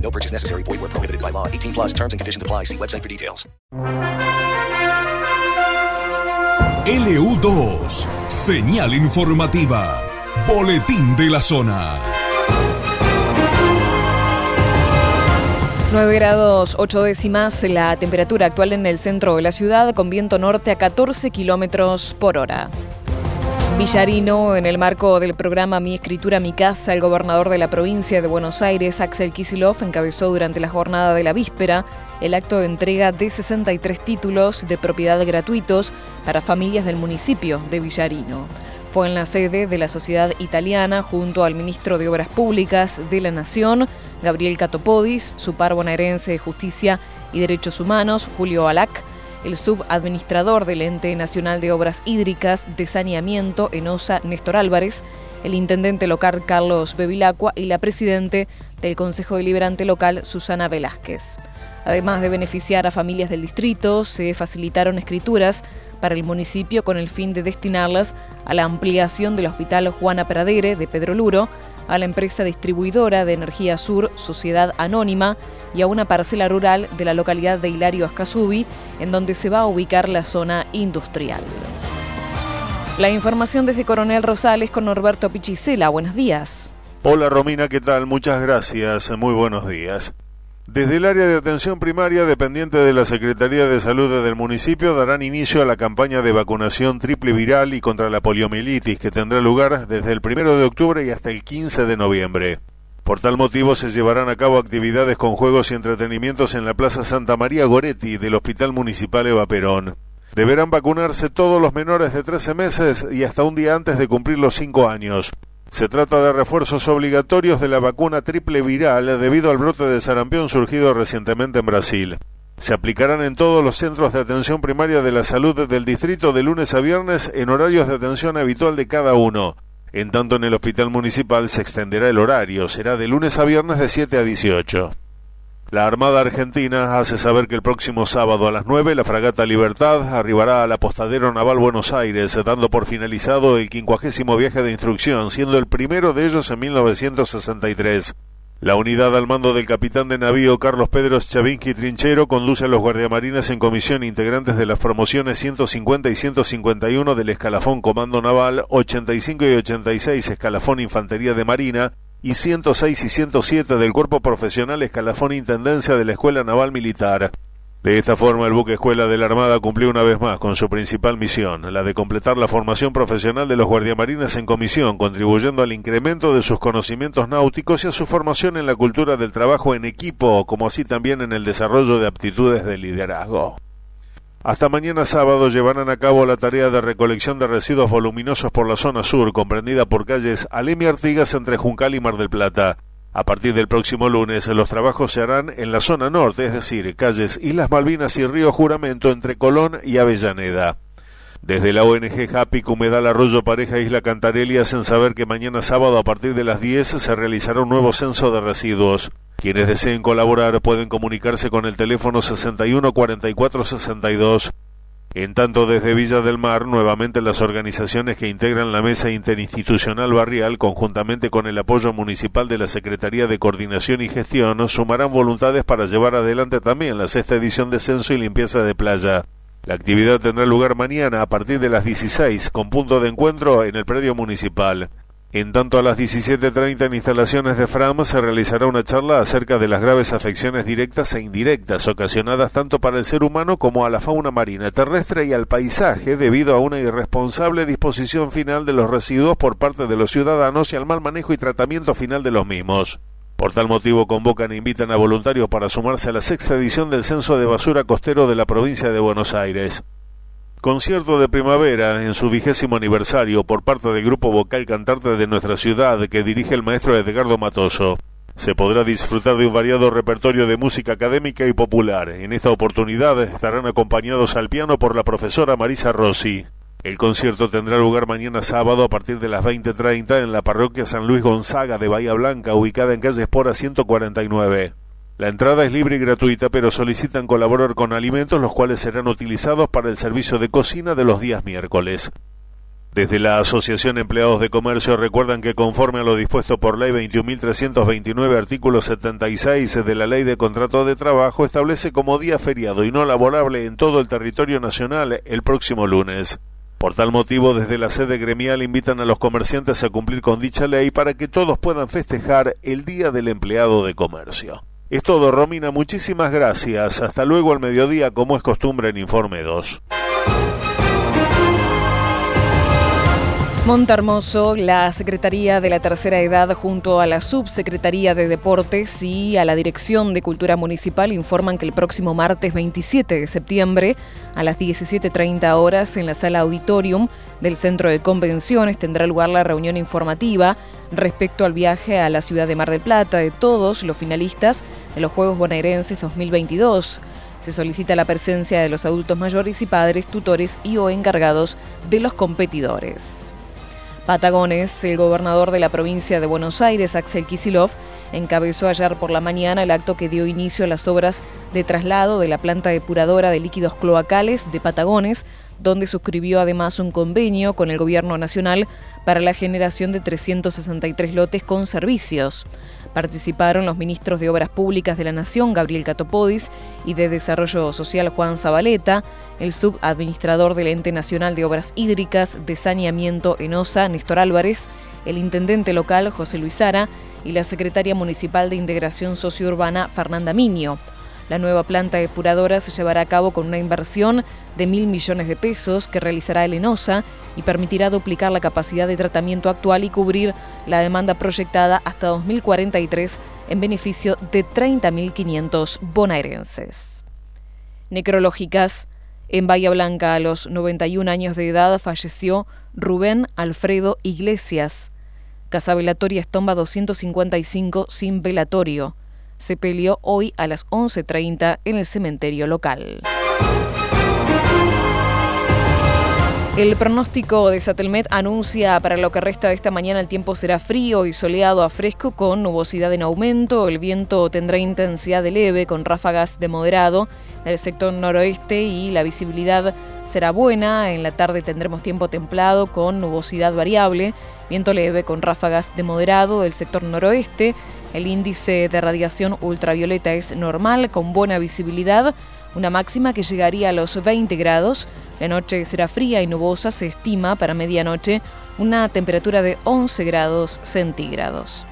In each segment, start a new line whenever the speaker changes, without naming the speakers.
No purchase necessary. Void where prohibited by law. 18 plus terms and conditions apply. See website for details.
LU2, señal informativa. Boletín de la zona.
9 grados 8 décimas la temperatura actual en el centro de la ciudad con viento norte a 14 kilómetros por hora. Villarino, en el marco del programa Mi Escritura, Mi Casa, el gobernador de la provincia de Buenos Aires, Axel Kisilov, encabezó durante la jornada de la víspera el acto de entrega de 63 títulos de propiedad gratuitos para familias del municipio de Villarino. Fue en la sede de la Sociedad Italiana junto al ministro de Obras Públicas de la Nación, Gabriel Catopodis, su par bonaerense de Justicia y Derechos Humanos, Julio Alac, el subadministrador del Ente Nacional de Obras Hídricas de Saneamiento, ENOSA, Néstor Álvarez, el intendente local Carlos Bevilacqua y la presidente del Consejo Deliberante Local, Susana Velázquez. Además de beneficiar a familias del distrito, se facilitaron escrituras para el municipio con el fin de destinarlas a la ampliación del Hospital Juana Pradere de Pedro Luro, a la empresa distribuidora de Energía Sur, Sociedad Anónima, y a una parcela rural de la localidad de Hilario Ascasubi, en donde se va a ubicar la zona industrial. La información desde Coronel Rosales con Norberto Pichicela. Buenos días.
Hola Romina, ¿qué tal? Muchas gracias. Muy buenos días. Desde el área de atención primaria dependiente de la Secretaría de Salud del municipio darán inicio a la campaña de vacunación triple viral y contra la poliomielitis que tendrá lugar desde el 1 de octubre y hasta el 15 de noviembre. Por tal motivo se llevarán a cabo actividades con juegos y entretenimientos en la Plaza Santa María Goretti del Hospital Municipal Eva Perón. Deberán vacunarse todos los menores de 13 meses y hasta un día antes de cumplir los 5 años. Se trata de refuerzos obligatorios de la vacuna triple viral debido al brote de sarampión surgido recientemente en Brasil. Se aplicarán en todos los centros de atención primaria de la salud del distrito de lunes a viernes en horarios de atención habitual de cada uno. En tanto, en el hospital municipal se extenderá el horario, será de lunes a viernes de 7 a 18. La Armada Argentina hace saber que el próximo sábado a las 9 la fragata Libertad arribará al apostadero naval Buenos Aires, dando por finalizado el quincuagésimo viaje de instrucción, siendo el primero de ellos en 1963. La unidad al mando del capitán de navío Carlos Pedro Chavinsky Trinchero conduce a los guardiamarines en comisión integrantes de las promociones 150 y 151 del Escalafón Comando Naval, 85 y 86 Escalafón Infantería de Marina y 106 y 107 del Cuerpo Profesional Escalafón Intendencia de la Escuela Naval Militar. De esta forma, el buque escuela de la Armada cumplió una vez más con su principal misión, la de completar la formación profesional de los guardiamarines en comisión, contribuyendo al incremento de sus conocimientos náuticos y a su formación en la cultura del trabajo en equipo, como así también en el desarrollo de aptitudes de liderazgo. Hasta mañana sábado llevarán a cabo la tarea de recolección de residuos voluminosos por la zona sur, comprendida por calles Alemi Artigas entre Juncal y Mar del Plata. A partir del próximo lunes, los trabajos se harán en la zona norte, es decir, calles Islas Malvinas y Río Juramento entre Colón y Avellaneda. Desde la ONG Happy Humedal Arroyo Pareja Isla Cantarelli hacen saber que mañana sábado a partir de las 10 se realizará un nuevo censo de residuos. Quienes deseen colaborar pueden comunicarse con el teléfono 61 44 62 en tanto, desde Villa del Mar, nuevamente las organizaciones que integran la Mesa Interinstitucional Barrial, conjuntamente con el apoyo municipal de la Secretaría de Coordinación y Gestión, sumarán voluntades para llevar adelante también la sexta edición de Censo y Limpieza de Playa. La actividad tendrá lugar mañana a partir de las 16, con punto de encuentro en el predio municipal. En tanto, a las 17.30 en instalaciones de FRAM se realizará una charla acerca de las graves afecciones directas e indirectas ocasionadas tanto para el ser humano como a la fauna marina terrestre y al paisaje debido a una irresponsable disposición final de los residuos por parte de los ciudadanos y al mal manejo y tratamiento final de los mismos. Por tal motivo convocan e invitan a voluntarios para sumarse a la sexta edición del Censo de Basura Costero de la provincia de Buenos Aires. Concierto de primavera en su vigésimo aniversario por parte del grupo vocal cantante de nuestra ciudad que dirige el maestro Edgardo Matoso. Se podrá disfrutar de un variado repertorio de música académica y popular. En esta oportunidad estarán acompañados al piano por la profesora Marisa Rossi. El concierto tendrá lugar mañana sábado a partir de las 20.30 en la parroquia San Luis Gonzaga de Bahía Blanca, ubicada en calle Espora 149. La entrada es libre y gratuita, pero solicitan colaborar con alimentos, los cuales serán utilizados para el servicio de cocina de los días miércoles. Desde la Asociación Empleados de Comercio recuerdan que conforme a lo dispuesto por Ley 21.329, artículo 76 de la Ley de Contrato de Trabajo, establece como día feriado y no laborable en todo el territorio nacional el próximo lunes. Por tal motivo, desde la sede gremial invitan a los comerciantes a cumplir con dicha ley para que todos puedan festejar el Día del Empleado de Comercio. Es todo, Romina. Muchísimas gracias. Hasta luego al mediodía, como es costumbre en Informe 2.
Montermoso, la Secretaría de la Tercera Edad junto a la Subsecretaría de Deportes y a la Dirección de Cultura Municipal informan que el próximo martes 27 de septiembre a las 17.30 horas en la sala auditorium del Centro de Convenciones tendrá lugar la reunión informativa respecto al viaje a la ciudad de Mar del Plata de todos los finalistas de los Juegos Bonaerenses 2022. Se solicita la presencia de los adultos mayores y padres, tutores y o encargados de los competidores. Patagones, el gobernador de la provincia de Buenos Aires, Axel Kisilov, encabezó ayer por la mañana el acto que dio inicio a las obras de traslado de la planta depuradora de líquidos cloacales de Patagones, donde suscribió además un convenio con el gobierno nacional para la generación de 363 lotes con servicios. Participaron los ministros de Obras Públicas de la Nación, Gabriel Catopodis, y de Desarrollo Social, Juan Zabaleta, el subadministrador del Ente Nacional de Obras Hídricas de Saneamiento ENOSA, Néstor Álvarez, el intendente local, José Luis Sara, y la secretaria municipal de Integración Sociourbana, Fernanda Miño. La nueva planta depuradora se llevará a cabo con una inversión de mil millones de pesos que realizará el ENOSA y permitirá duplicar la capacidad de tratamiento actual y cubrir la demanda proyectada hasta 2043 en beneficio de 30.500 bonaerenses. Necrológicas. En Bahía Blanca, a los 91 años de edad, falleció Rubén Alfredo Iglesias. Casa Velatoria Estomba 255 sin velatorio se peleó hoy a las 11.30 en el cementerio local. El pronóstico de Satelmet anuncia para lo que resta de esta mañana el tiempo será frío y soleado a fresco con nubosidad en aumento. El viento tendrá intensidad de leve con ráfagas de moderado del sector noroeste y la visibilidad será buena. En la tarde tendremos tiempo templado con nubosidad variable, viento leve con ráfagas de moderado del sector noroeste. El índice de radiación ultravioleta es normal, con buena visibilidad, una máxima que llegaría a los 20 grados. La noche será fría y nubosa, se estima para medianoche una temperatura de 11 grados centígrados.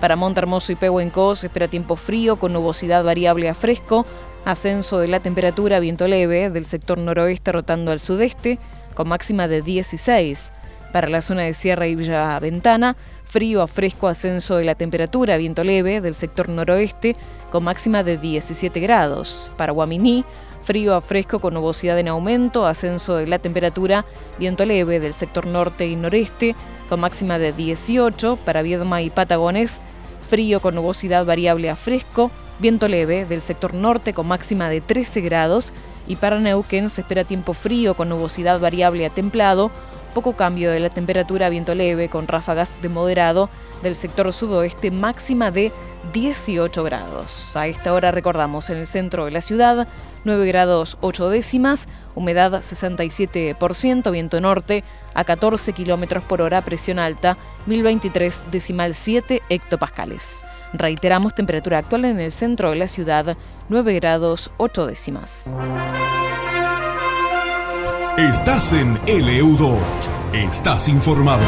Para Montermoso y Pehuenco se espera tiempo frío con nubosidad variable a fresco, ascenso de la temperatura, viento leve del sector noroeste rotando al sudeste, con máxima de 16. Para la zona de Sierra y Villa Ventana, Frío a fresco ascenso de la temperatura, viento leve del sector noroeste con máxima de 17 grados. Para Guaminí, frío a fresco con nubosidad en aumento, ascenso de la temperatura, viento leve del sector norte y noreste con máxima de 18. Para Viedma y Patagones, frío con nubosidad variable a fresco, viento leve del sector norte con máxima de 13 grados. Y para Neuquén se espera tiempo frío con nubosidad variable a templado, poco cambio de la temperatura, viento leve con ráfagas de moderado del sector sudoeste, máxima de 18 grados. A esta hora recordamos en el centro de la ciudad, 9 grados 8 décimas, humedad 67%, viento norte a 14 kilómetros por hora, presión alta 1023 decimal 7 hectopascales. Reiteramos temperatura actual en el centro de la ciudad, 9 grados 8 décimas.
Estás en LU2. Estás informado.